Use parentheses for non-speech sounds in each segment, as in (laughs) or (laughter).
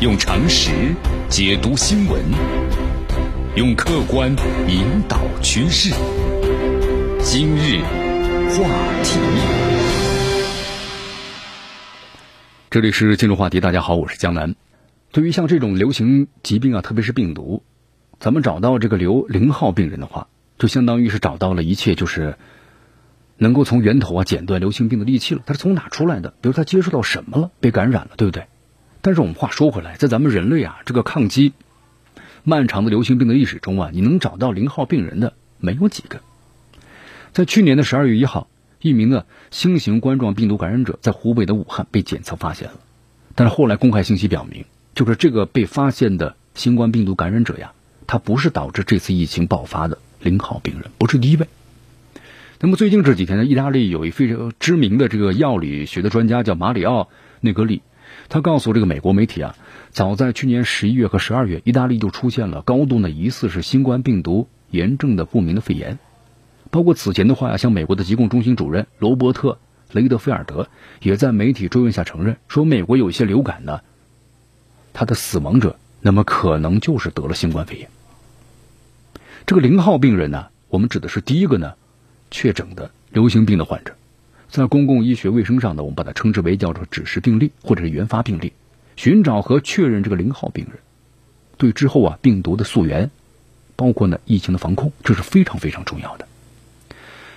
用常识解读新闻，用客观引导趋势。今日话题，这里是今日话题。大家好，我是江南。对于像这种流行疾病啊，特别是病毒，咱们找到这个留零号病人的话，就相当于是找到了一切就是能够从源头啊剪断流行病的利器了。它是从哪出来的？比如他接触到什么了，被感染了，对不对？但是我们话说回来，在咱们人类啊这个抗击漫长的流行病的历史中啊，你能找到零号病人的没有几个。在去年的十二月一号，一名呢新型冠状病毒感染者在湖北的武汉被检测发现了，但是后来公开信息表明，就是这个被发现的新冠病毒感染者呀，他不是导致这次疫情爆发的零号病人，不是第一位。那么最近这几天呢，意大利有一非常知名的这个药理学的专家叫马里奥内格里。他告诉这个美国媒体啊，早在去年十一月和十二月，意大利就出现了高度呢疑似是新冠病毒炎症的不明的肺炎。包括此前的话呀，像美国的疾控中心主任罗伯特·雷德菲尔德也在媒体追问下承认说，美国有一些流感呢，他的死亡者那么可能就是得了新冠肺炎。这个零号病人呢，我们指的是第一个呢确诊的流行病的患者。在公共医学卫生上呢，我们把它称之为叫做指示病例或者是原发病例，寻找和确认这个零号病人，对之后啊病毒的溯源，包括呢疫情的防控，这是非常非常重要的。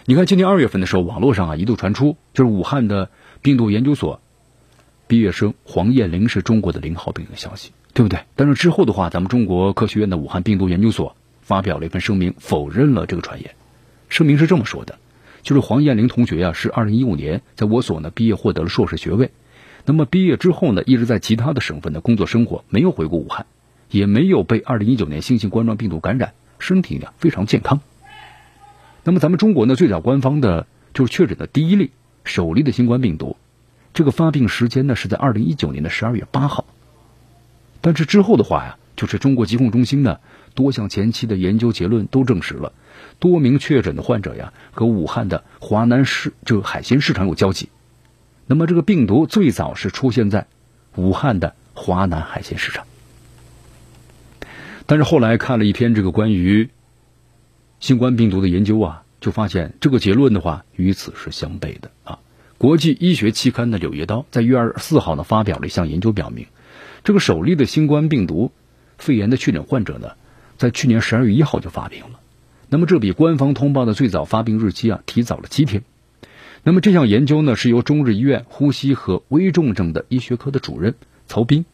你看，今年二月份的时候，网络上啊一度传出就是武汉的病毒研究所毕业生黄艳玲是中国的零号病人消息，对不对？但是之后的话，咱们中国科学院的武汉病毒研究所发表了一份声明，否认了这个传言。声明是这么说的。就是黄艳玲同学呀，是二零一五年在我所呢毕业，获得了硕士学位。那么毕业之后呢，一直在其他的省份的工作生活，没有回过武汉，也没有被二零一九年新型冠状病毒感染，身体呢非常健康。那么咱们中国呢，最早官方的就是确诊的第一例首例的新冠病毒，这个发病时间呢是在二零一九年的十二月八号。但是之后的话呀，就是中国疾控中心呢多项前期的研究结论都证实了。多名确诊的患者呀，和武汉的华南市这个海鲜市场有交集。那么这个病毒最早是出现在武汉的华南海鲜市场，但是后来看了一篇这个关于新冠病毒的研究啊，就发现这个结论的话与此是相悖的啊。国际医学期刊的《柳叶刀》在月二十四号呢发表了一项研究，表明这个首例的新冠病毒肺炎的确诊患者呢，在去年十二月一号就发病了。那么这比官方通报的最早发病日期啊提早了七天。那么这项研究呢是由中日医院呼吸和危重症的医学科的主任曹斌，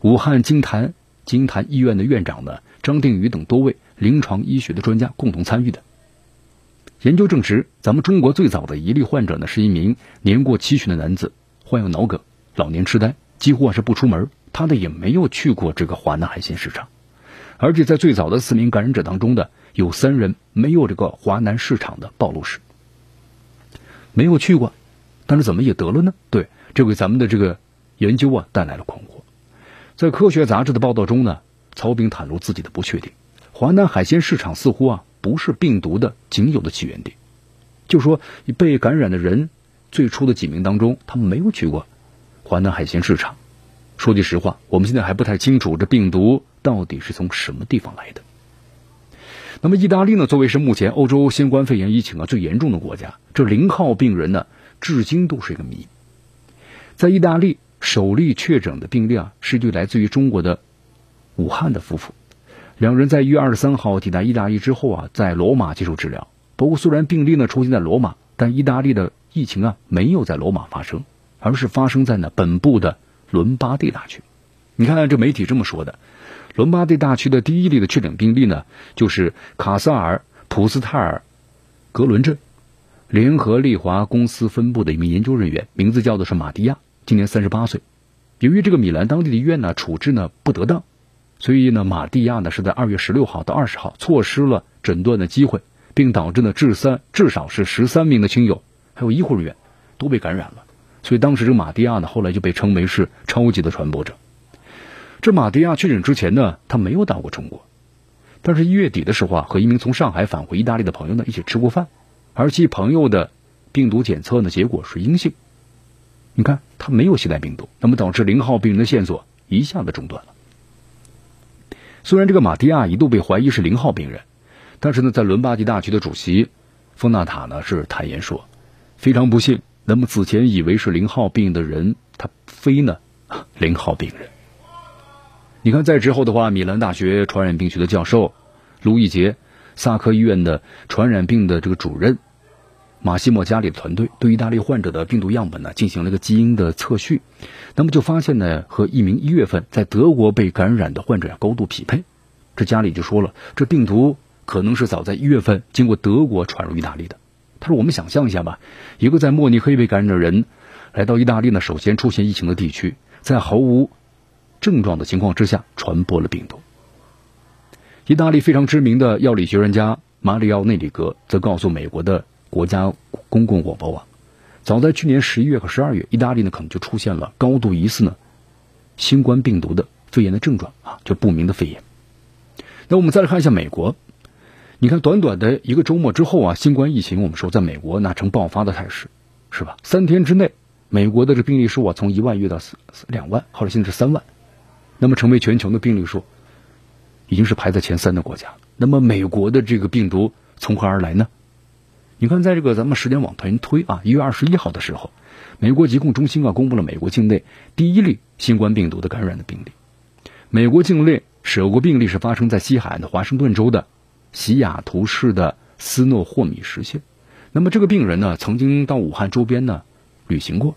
武汉金坛金坛医院的院长呢张定宇等多位临床医学的专家共同参与的。研究证实，咱们中国最早的一例患者呢是一名年过七旬的男子，患有脑梗、老年痴呆，几乎啊是不出门，他呢也没有去过这个华南海鲜市场，而且在最早的四名感染者当中的。有三人没有这个华南市场的暴露史，没有去过，但是怎么也得了呢？对，这给咱们的这个研究啊带来了困惑。在科学杂志的报道中呢，曹炳袒露自己的不确定：华南海鲜市场似乎啊不是病毒的仅有的起源地。就说被感染的人最初的几名当中，他们没有去过华南海鲜市场。说句实话，我们现在还不太清楚这病毒到底是从什么地方来的。那么，意大利呢？作为是目前欧洲新冠肺炎疫情啊最严重的国家，这零号病人呢，至今都是一个谜。在意大利首例确诊的病例啊，是一对来自于中国的武汉的夫妇，两人在一月二十三号抵达意大利之后啊，在罗马接受治疗。不过，虽然病例呢出现在罗马，但意大利的疫情啊没有在罗马发生，而是发生在呢本部的伦巴第大区。你看，这媒体这么说的。伦巴第大区的第一例的确诊病例呢，就是卡萨尔普斯泰尔格伦镇联合利华公司分部的一名研究人员，名字叫做是马蒂亚，今年三十八岁。由于这个米兰当地的医院呢处置呢不得当，所以呢马蒂亚呢是在二月十六号到二十号错失了诊断的机会，并导致呢至三至少是十三名的亲友还有医护人员都被感染了。所以当时这个马蒂亚呢后来就被称为是超级的传播者。这马蒂亚确诊之前呢，他没有到过中国，但是一月底的时候啊，和一名从上海返回意大利的朋友呢一起吃过饭，而其朋友的病毒检测呢结果是阴性。你看他没有携带病毒，那么导致零号病人的线索一下子中断了。虽然这个马蒂亚一度被怀疑是零号病人，但是呢，在伦巴第大区的主席丰纳塔呢是坦言说，非常不幸，那么此前以为是零号病的人，他非呢 (laughs) 零号病人。你看，在之后的话，米兰大学传染病学的教授卢易杰，萨科医院的传染病的这个主任马西莫加里的团队，对意大利患者的病毒样本呢进行了一个基因的测序，那么就发现呢，和一名一月份在德国被感染的患者高度匹配。这家里就说了，这病毒可能是早在一月份经过德国传入意大利的。他说：“我们想象一下吧，一个在慕尼黑被感染的人来到意大利呢，首先出现疫情的地区，在毫无。”症状的情况之下传播了病毒。意大利非常知名的药理学专家马里奥内里格则告诉美国的国家公共广播网，早在去年十一月和十二月，意大利呢可能就出现了高度疑似呢新冠病毒的肺炎的症状啊，就不明的肺炎。那我们再来看一下美国，你看短短的一个周末之后啊，新冠疫情我们说在美国那呈爆发的态势，是吧？三天之内，美国的这病例数啊从一万跃到两万，后来现在是三万。那么，成为全球的病例数已经是排在前三的国家。那么，美国的这个病毒从何而来呢？你看，在这个咱们时间往前推啊，一月二十一号的时候，美国疾控中心啊公布了美国境内第一例新冠病毒的感染的病例。美国境内首个病例是发生在西海岸的华盛顿州的西雅图市的斯诺霍米什县。那么，这个病人呢，曾经到武汉周边呢旅行过，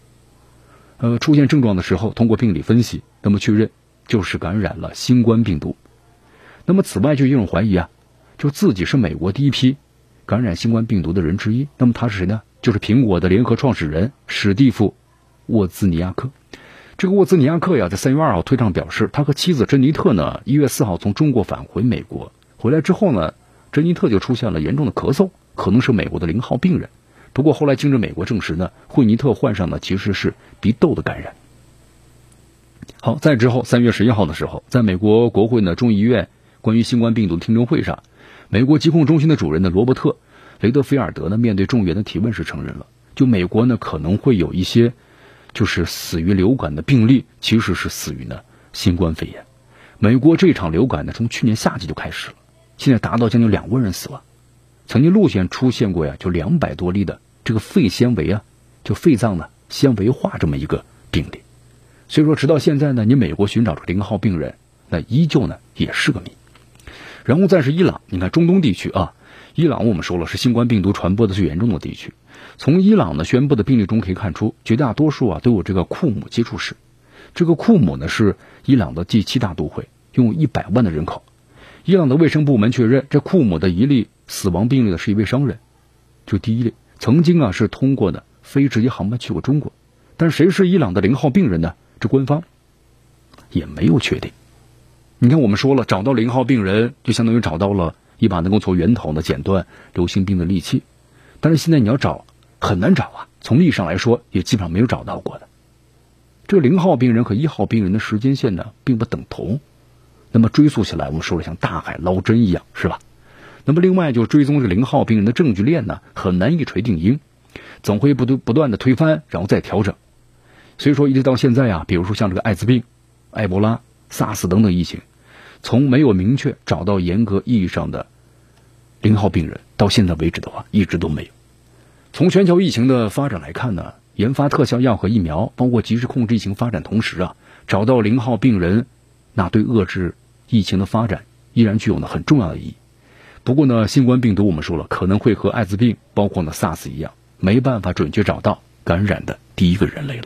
呃，出现症状的时候，通过病理分析，那么确认。就是感染了新冠病毒，那么此外就有人怀疑啊，就自己是美国第一批感染新冠病毒的人之一。那么他是谁呢？就是苹果的联合创始人史蒂夫·沃兹尼亚克。这个沃兹尼亚克呀，在三月二号推上表示，他和妻子珍妮特呢，一月四号从中国返回美国，回来之后呢，珍妮特就出现了严重的咳嗽，可能是美国的零号病人。不过后来经着美国证实呢，惠尼特患上的其实是鼻窦的感染。好，在之后三月十一号的时候，在美国国会呢众议院关于新冠病毒的听证会上，美国疾控中心的主任呢罗伯特·雷德菲尔德呢面对众议员的提问时承认了，就美国呢可能会有一些就是死于流感的病例，其实是死于呢新冠肺炎。美国这场流感呢从去年夏季就开始了，现在达到将近两万人死亡，曾经陆续出现过呀就两百多例的这个肺纤维啊就肺脏呢纤维化这么一个病例。所以说，直到现在呢，你美国寻找这个零号病人，那依旧呢也是个谜。然后再是伊朗，你看中东地区啊，伊朗我们说了是新冠病毒传播的最严重的地区。从伊朗呢宣布的病例中可以看出，绝大多数啊都有这个库姆接触史。这个库姆呢是伊朗的第七大都会，拥有一百万的人口。伊朗的卫生部门确认，这库姆的一例死亡病例呢是一位商人，就第一例曾经啊是通过呢非直接航班去过中国，但谁是伊朗的零号病人呢？这官方也没有确定。你看，我们说了，找到零号病人，就相当于找到了一把能够从源头呢剪断流行病的利器。但是现在你要找很难找啊，从历史上来说，也基本上没有找到过的。这零号病人和一号病人的时间线呢，并不等同。那么追溯起来，我们说了像大海捞针一样，是吧？那么另外就追踪这零号病人的证据链呢，很难一锤定音，总会不断不断的推翻，然后再调整。所以说，一直到现在啊，比如说像这个艾滋病、埃博拉、SARS 等等疫情，从没有明确找到严格意义上的零号病人，到现在为止的话，一直都没有。从全球疫情的发展来看呢，研发特效药和疫苗，包括及时控制疫情发展同时啊，找到零号病人，那对遏制疫情的发展依然具有呢很重要的意义。不过呢，新冠病毒我们说了，可能会和艾滋病，包括呢 SARS 一样，没办法准确找到感染的第一个人类了。